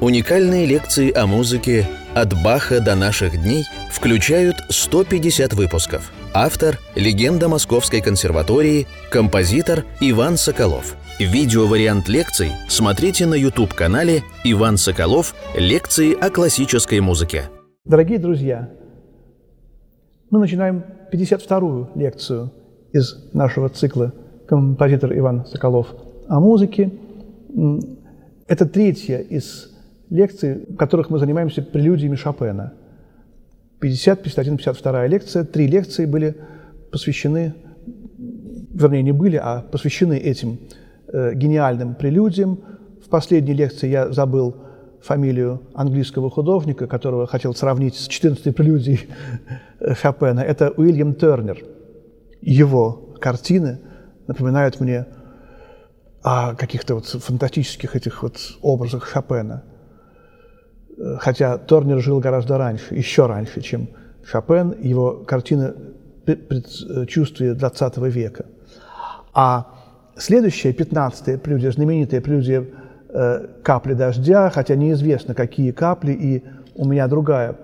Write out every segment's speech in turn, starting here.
Уникальные лекции о музыке «От Баха до наших дней» включают 150 выпусков. Автор – легенда Московской консерватории, композитор Иван Соколов. Видеовариант лекций смотрите на YouTube-канале «Иван Соколов. Лекции о классической музыке». Дорогие друзья, мы начинаем 52-ю лекцию из нашего цикла «Композитор Иван Соколов о музыке». Это третья из лекций, в которых мы занимаемся прелюдиями Шопена. 50, 51, 52 лекция. Три лекции были посвящены, вернее, не были, а посвящены этим э, гениальным прелюдиям. В последней лекции я забыл фамилию английского художника, которого хотел сравнить с 14-й прелюдией Шопена. Это Уильям Тернер. Его картины напоминают мне о каких-то вот фантастических этих вот образах Шопена. Хотя Торнер жил гораздо раньше, еще раньше, чем Шопен, его картины предчувствия 20 века. А следующая, 15-я прелюдия, знаменитая прелюдия э, «Капли дождя», хотя неизвестно, какие капли, и у меня другая,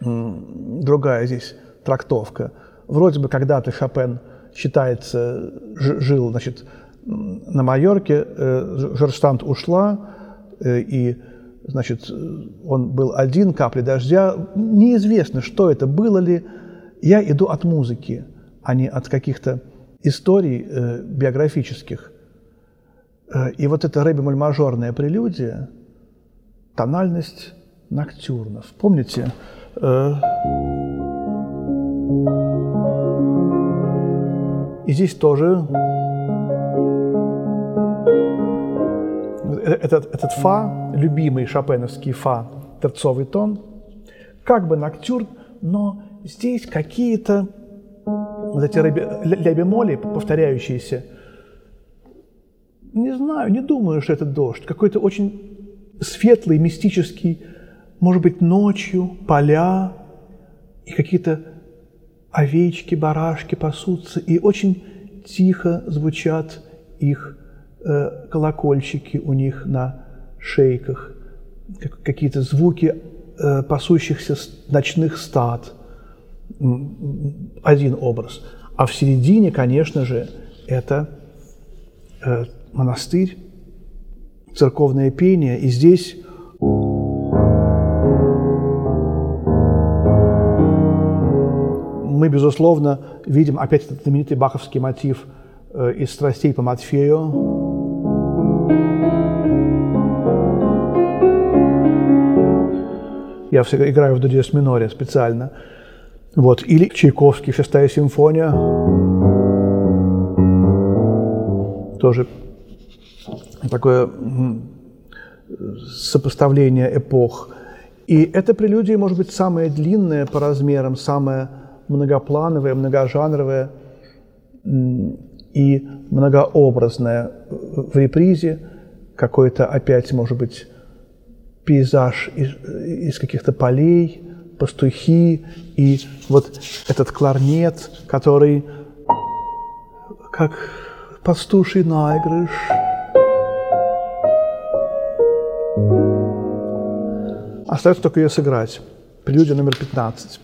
другая здесь трактовка. Вроде бы когда-то Шопен считается, жил, значит, на Майорке, э, ушла, э, и, значит, он был один, капли дождя. Неизвестно, что это, было ли. Я иду от музыки, а не от каких-то историй э, биографических. И вот эта рэби-мажорная прелюдия, тональность ноктюрнов. Помните? И здесь тоже этот, этот фа, любимый шопеновский фа, терцовый тон, как бы ноктюрн, но здесь какие-то вот эти ля-бемоли, повторяющиеся, не знаю, не думаю, что это дождь, какой-то очень светлый, мистический, может быть, ночью, поля и какие-то овечки, барашки пасутся, и очень тихо звучат их колокольчики у них на шейках, какие-то звуки э, пасущихся ночных стад. Один образ. А в середине, конечно же, это э, монастырь, церковное пение. И здесь мы, безусловно, видим опять этот знаменитый баховский мотив из «Страстей по Матфею», Я всегда играю в дуде с миноре специально. Вот. Или Чайковский, шестая симфония. Тоже такое сопоставление эпох. И эта прелюдия может быть самая длинная по размерам, самая многоплановая, многожанровая и многообразная в репризе. Какой-то опять, может быть, пейзаж из, из каких-то полей, пастухи и вот этот кларнет, который как пастуший наигрыш. Остается только ее сыграть. Прелюдия номер 15.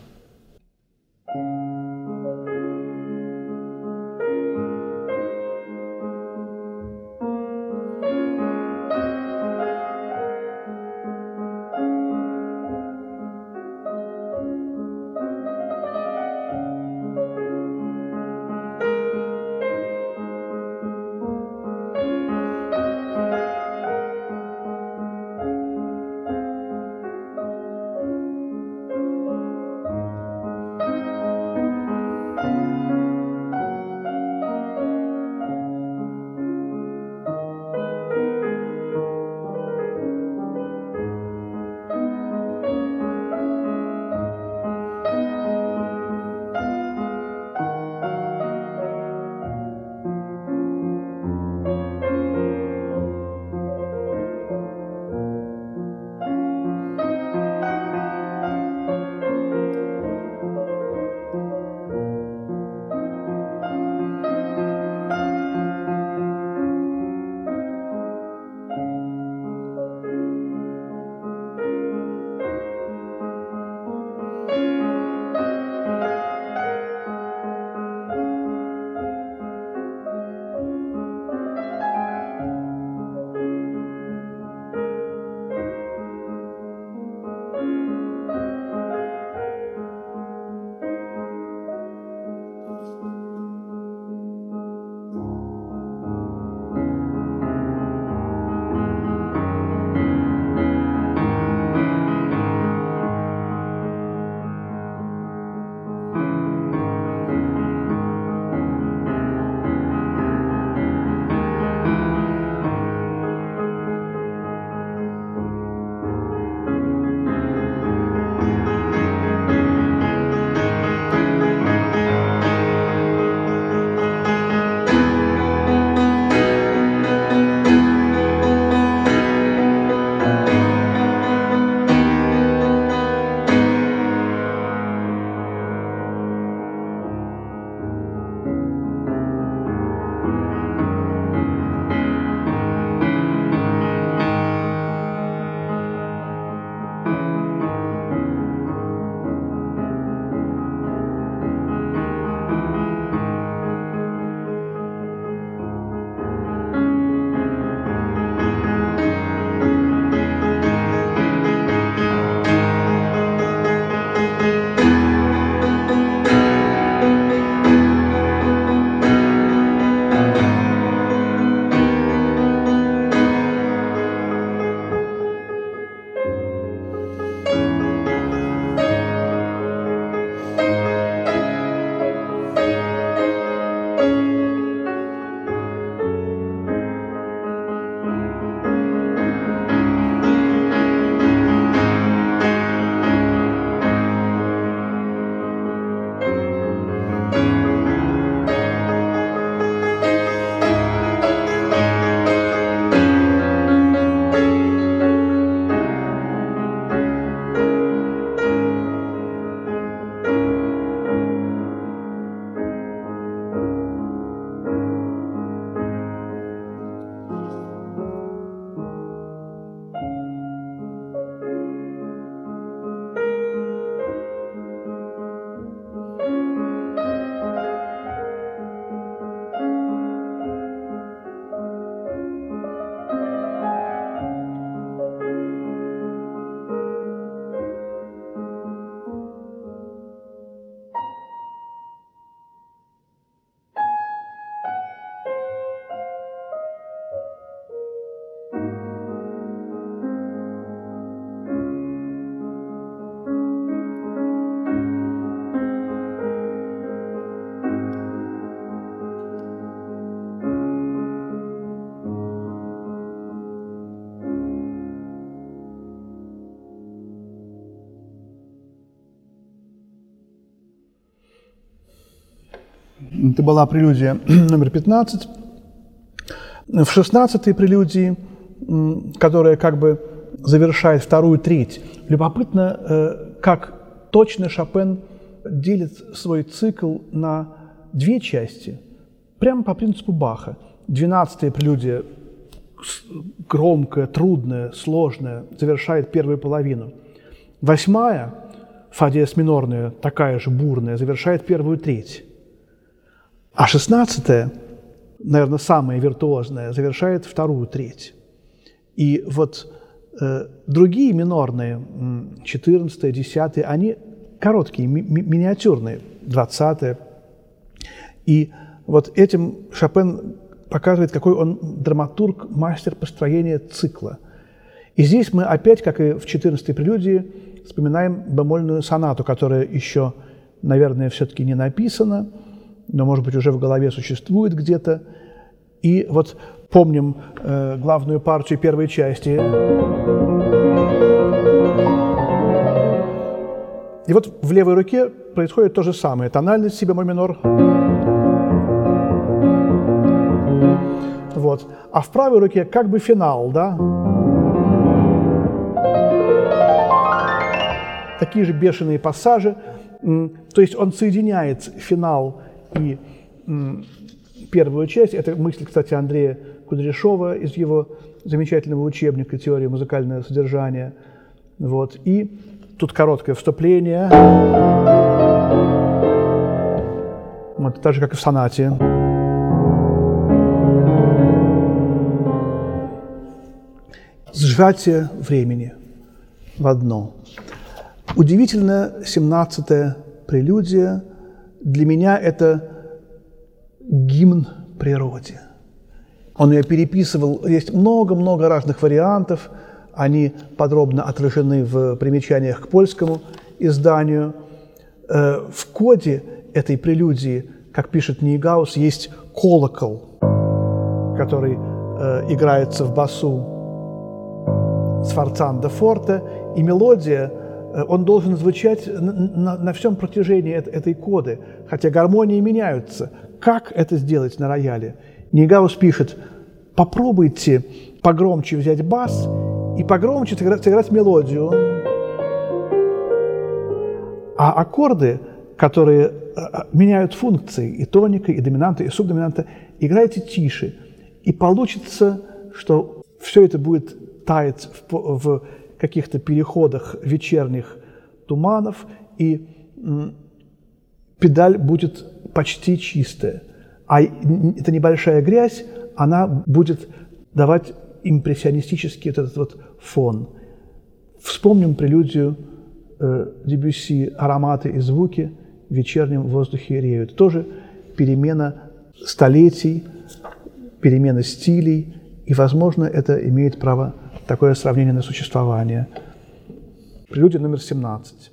Это была прелюдия номер 15. В 16-й прелюдии, которая как бы завершает вторую треть, любопытно, э, как точно Шопен делит свой цикл на две части, прямо по принципу Баха. Двенадцатая прелюдия громкая, трудная, сложная, завершает первую половину. Восьмая, фа диез минорная, такая же бурная, завершает первую треть. А шестнадцатая, наверное, самая виртуозная, завершает вторую треть. И вот э, другие минорные, 14 10 они короткие, ми миниатюрные, 20 И вот этим Шопен показывает, какой он драматург, мастер построения цикла. И здесь мы опять, как и в 14-й прелюдии, вспоминаем бемольную сонату, которая еще, наверное, все-таки не написана, но, может быть, уже в голове существует где-то. И вот помним э, главную партию первой части. И вот в левой руке происходит то же самое. Тональность си бемоль минор. Вот. А в правой руке как бы финал, да? Такие же бешеные пассажи. То есть он соединяет финал и первую часть. Это мысль, кстати, Андрея Кудряшова из его замечательного учебника «Теория музыкального содержания». Вот. И тут короткое вступление. Вот, так же, как и в сонате. сжатие времени в одно. Удивительно, 17-я прелюдия для меня это гимн природе. Он ее переписывал, есть много-много разных вариантов, они подробно отражены в примечаниях к польскому изданию. Э, в коде этой прелюдии, как пишет Нейгаус, есть колокол, который э, играется в басу Сфорцан де Форте, и мелодия, он должен звучать на, на, на всем протяжении этой коды, хотя гармонии меняются. Как это сделать на рояле? Нигаус пишет, попробуйте погромче взять бас и погромче сыграть, сыграть мелодию. А аккорды, которые э, э, меняют функции, и тоника, и доминанта, и субдоминанта, играйте тише. И получится, что все это будет тает в, в каких-то переходах вечерних туманов, и педаль будет почти чистая. А эта небольшая грязь, она будет давать импрессионистический вот этот вот фон. Вспомним прелюдию э, Дебюсси «Ароматы и звуки» в вечернем воздухе реют. Тоже перемена столетий, перемена стилей, и, возможно, это имеет право такое сравнение на существование. Прелюдия номер 17.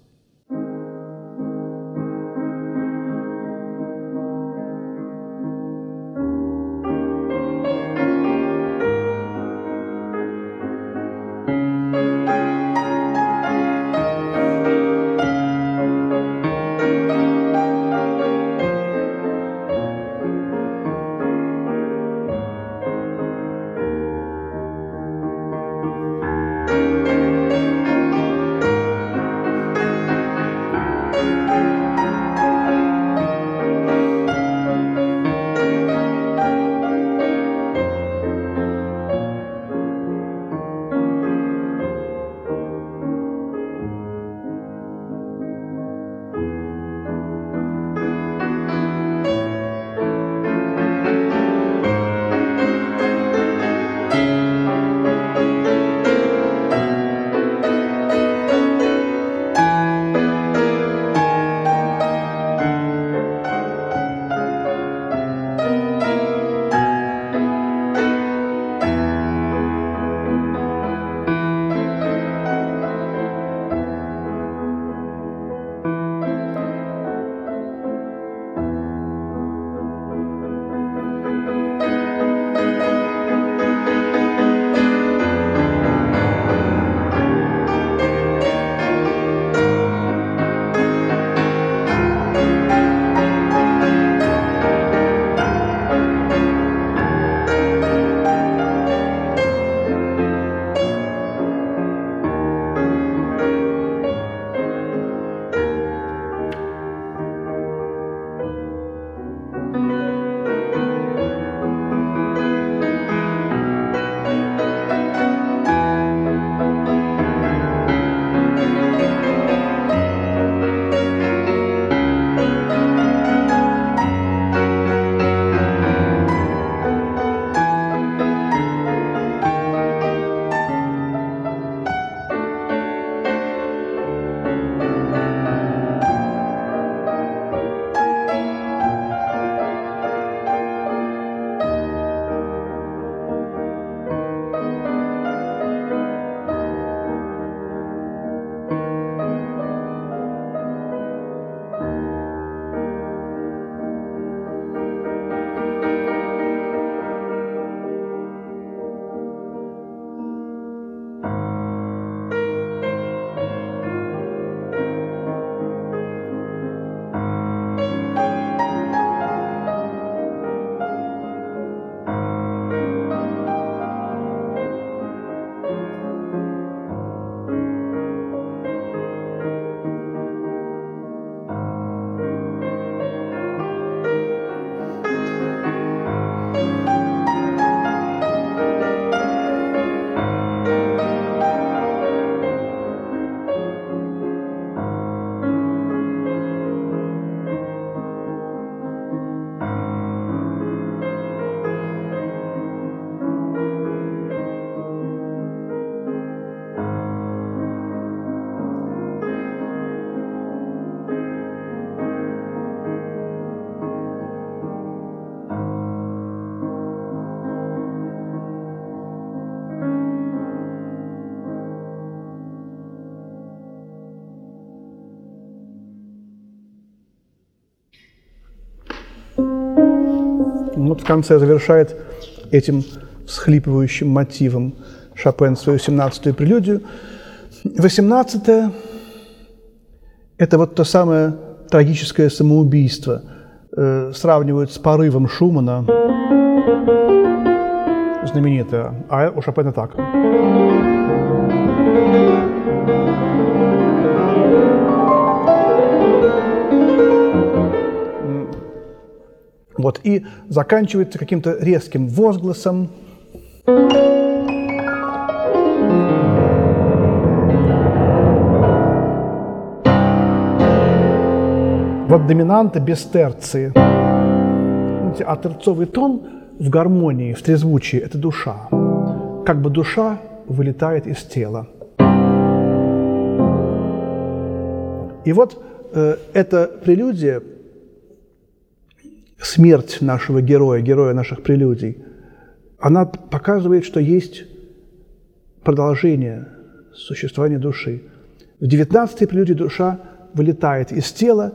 Вот в конце завершает этим всхлипывающим мотивом Шопен свою 17-ю прелюдию. 18 это вот то самое трагическое самоубийство. Э, сравнивают с порывом Шумана, знаменитое, а у Шопена так. Вот, и заканчивается каким-то резким возгласом. Вот доминанта без терции. А терцовый тон в гармонии, в трезвучии – это душа. Как бы душа вылетает из тела. И вот э, эта прелюдия, смерть нашего героя, героя наших прелюдий, она показывает, что есть продолжение существования души. В 19-й прелюдии душа вылетает из тела,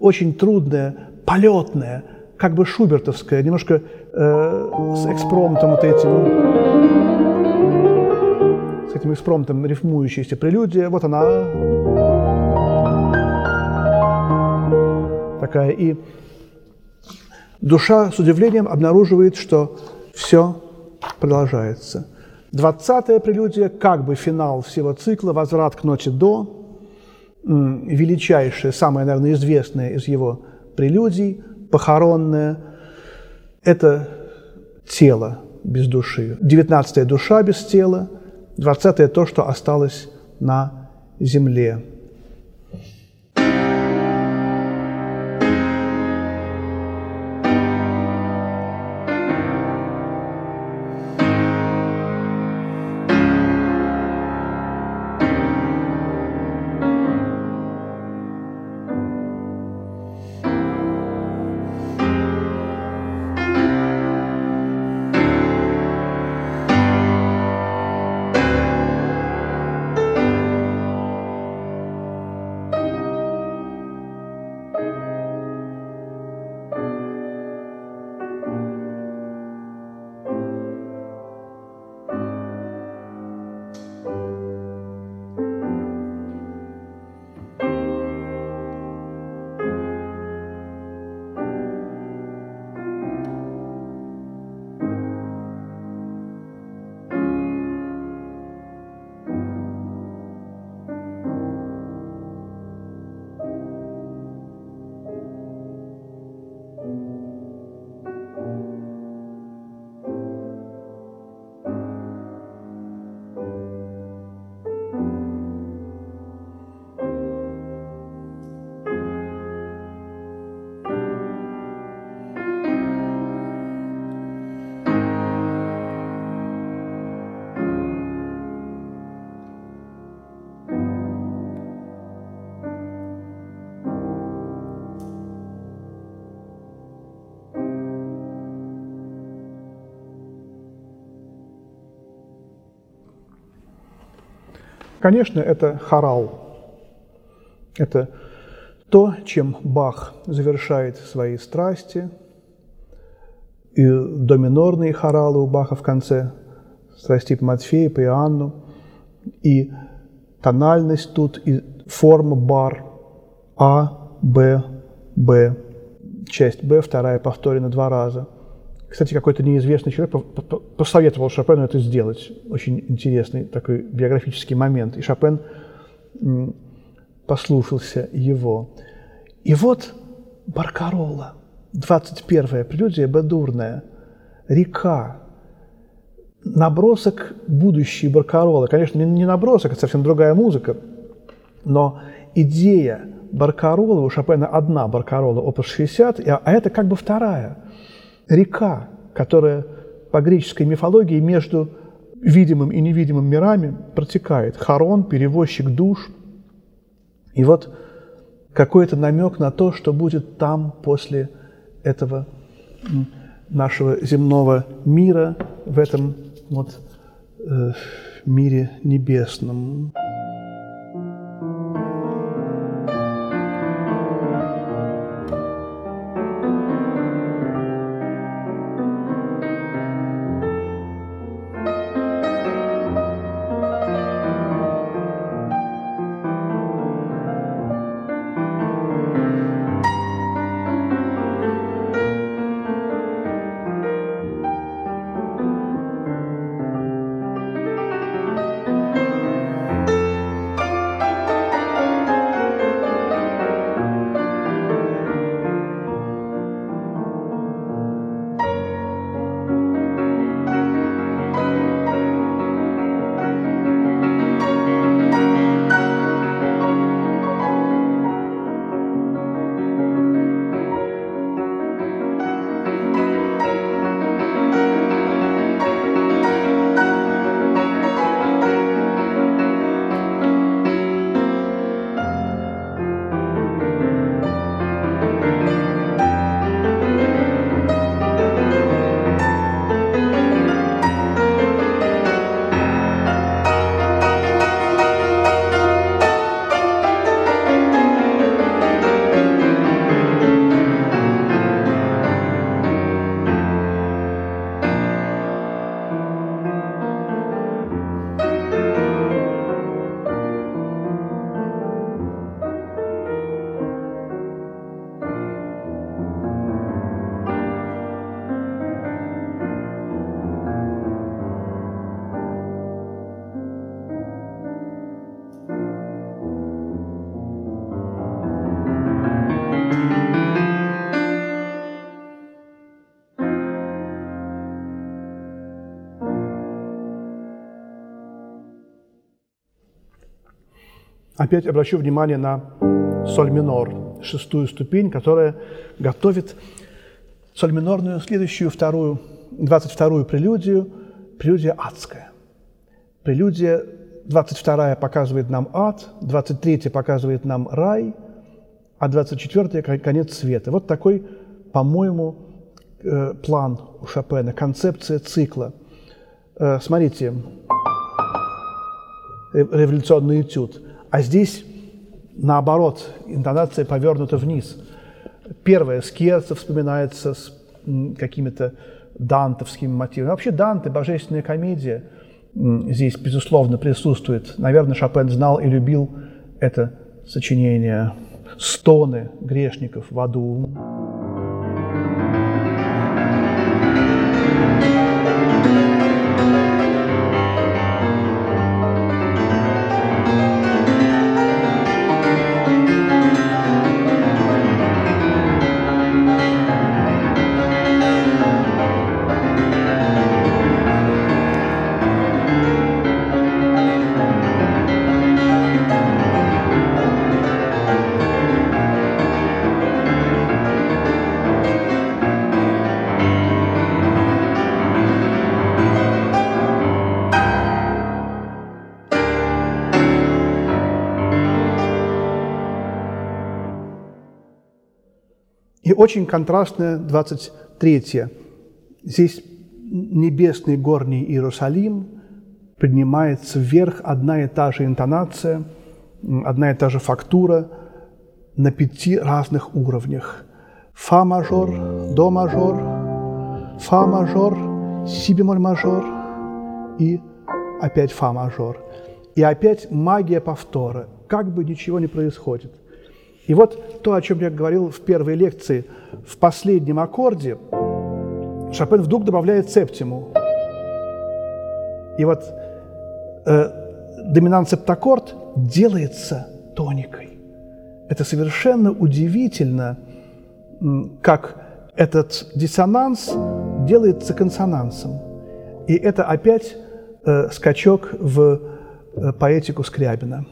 очень трудная, полетная, как бы шубертовская, немножко э, с экспромтом вот этим, с этим экспромтом рифмующаяся прелюдия. Вот она такая. И душа с удивлением обнаруживает, что все продолжается. Двадцатая прелюдия, как бы финал всего цикла, возврат к ночи до, величайшая, самая, наверное, известная из его прелюдий, похоронная. Это тело без души. Девятнадцатая душа без тела. Двадцатая то, что осталось на земле. Конечно, это хорал. Это то, чем Бах завершает свои страсти. И доминорные хоралы у Баха в конце страсти по Матфею, по Иоанну. И тональность тут, и форма бар А, Б, Б. Часть Б, вторая повторена два раза – кстати, какой-то неизвестный человек посоветовал Шопену это сделать. Очень интересный такой биографический момент. И Шопен послушался его. И вот Баркарола, 21-я прелюдия бедурная, река, набросок будущей Баркаролы. Конечно, не набросок, это совсем другая музыка, но идея Баркаролы, у Шопена одна Баркарола, опус 60, а это как бы вторая – река, которая по греческой мифологии между видимым и невидимым мирами протекает. Харон, перевозчик душ. И вот какой-то намек на то, что будет там после этого нашего земного мира, в этом вот э, мире небесном. Опять обращу внимание на соль минор, шестую ступень, которая готовит соль минорную, следующую, вторую, 22-ю прелюдию, прелюдия адская. Прелюдия 22 показывает нам ад, 23 показывает нам рай, а 24 – конец света. Вот такой, по-моему, э, план у Шопена, концепция цикла. Э, смотрите, революционный этюд. А здесь, наоборот, интонация повернута вниз. Первое, скерца вспоминается с какими-то дантовскими мотивами. Вообще Данте, божественная комедия, здесь, безусловно, присутствует. Наверное, Шопен знал и любил это сочинение «Стоны грешников в аду». Очень контрастная 23 Здесь небесный горний Иерусалим, поднимается вверх одна и та же интонация, одна и та же фактура на пяти разных уровнях. Фа мажор, до мажор, фа мажор, си бемоль мажор и опять фа мажор. И опять магия повтора. Как бы ничего не происходит – и вот то, о чем я говорил в первой лекции, в последнем аккорде Шопен вдруг добавляет септиму. И вот э, доминант септаккорд делается тоникой. Это совершенно удивительно, как этот диссонанс делается консонансом. И это опять э, скачок в э, поэтику Скрябина.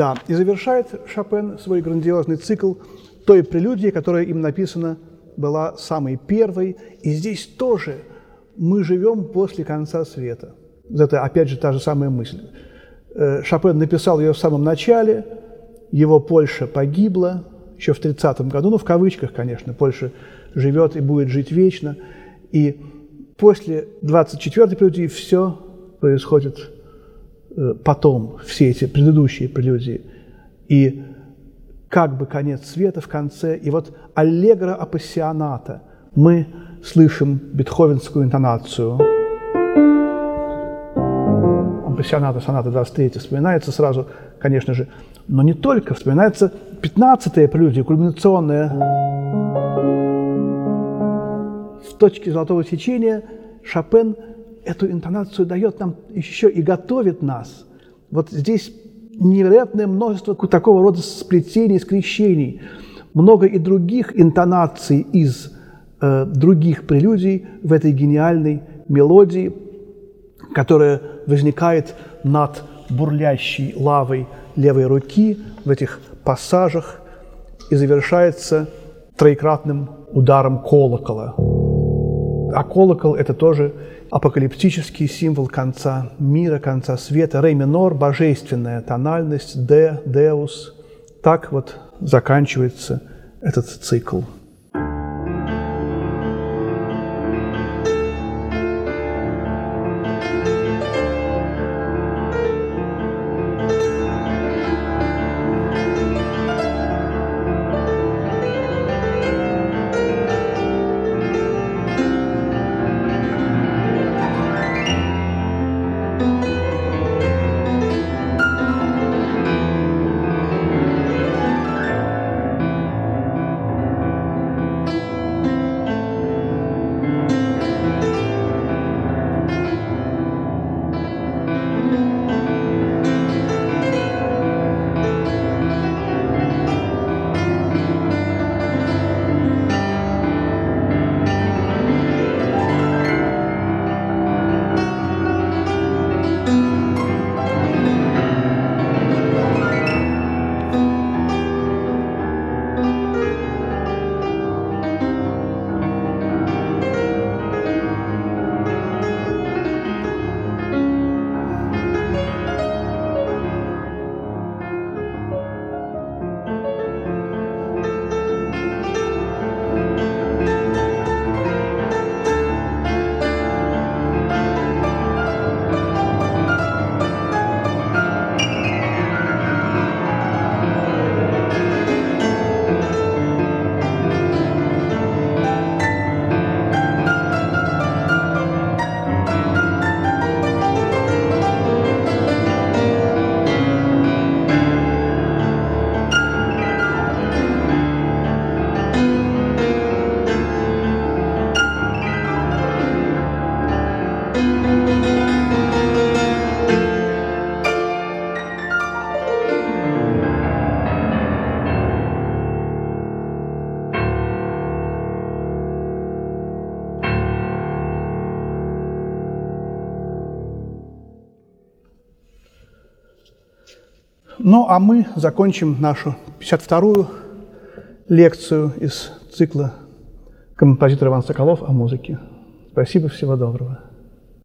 Да, и завершает Шопен свой грандиозный цикл той прелюдии, которая им написана была самой первой. И здесь тоже мы живем после конца света. Это опять же та же самая мысль. Э, Шопен написал ее в самом начале, его Польша погибла еще в 30-м году, ну в кавычках, конечно, Польша живет и будет жить вечно. И после 24-й прелюдии все происходит потом все эти предыдущие прелюдии. И как бы конец света в конце. И вот аллегро апассионата. Мы слышим бетховенскую интонацию. Апассионата, соната 23 вспоминается сразу, конечно же. Но не только, вспоминается 15-я прелюдия, кульминационная, в точке золотого сечения Шопен эту интонацию дает нам еще и готовит нас. Вот здесь невероятное множество такого рода сплетений, скрещений, много и других интонаций из э, других прелюдий в этой гениальной мелодии, которая возникает над бурлящей лавой левой руки в этих пассажах и завершается троекратным ударом колокола. А колокол – это тоже апокалиптический символ конца мира, конца света. Ре минор – божественная тональность, де, деус. Так вот заканчивается этот цикл. А мы закончим нашу 52-ю лекцию из цикла композитора Иван Соколов о музыке. Спасибо, всего доброго.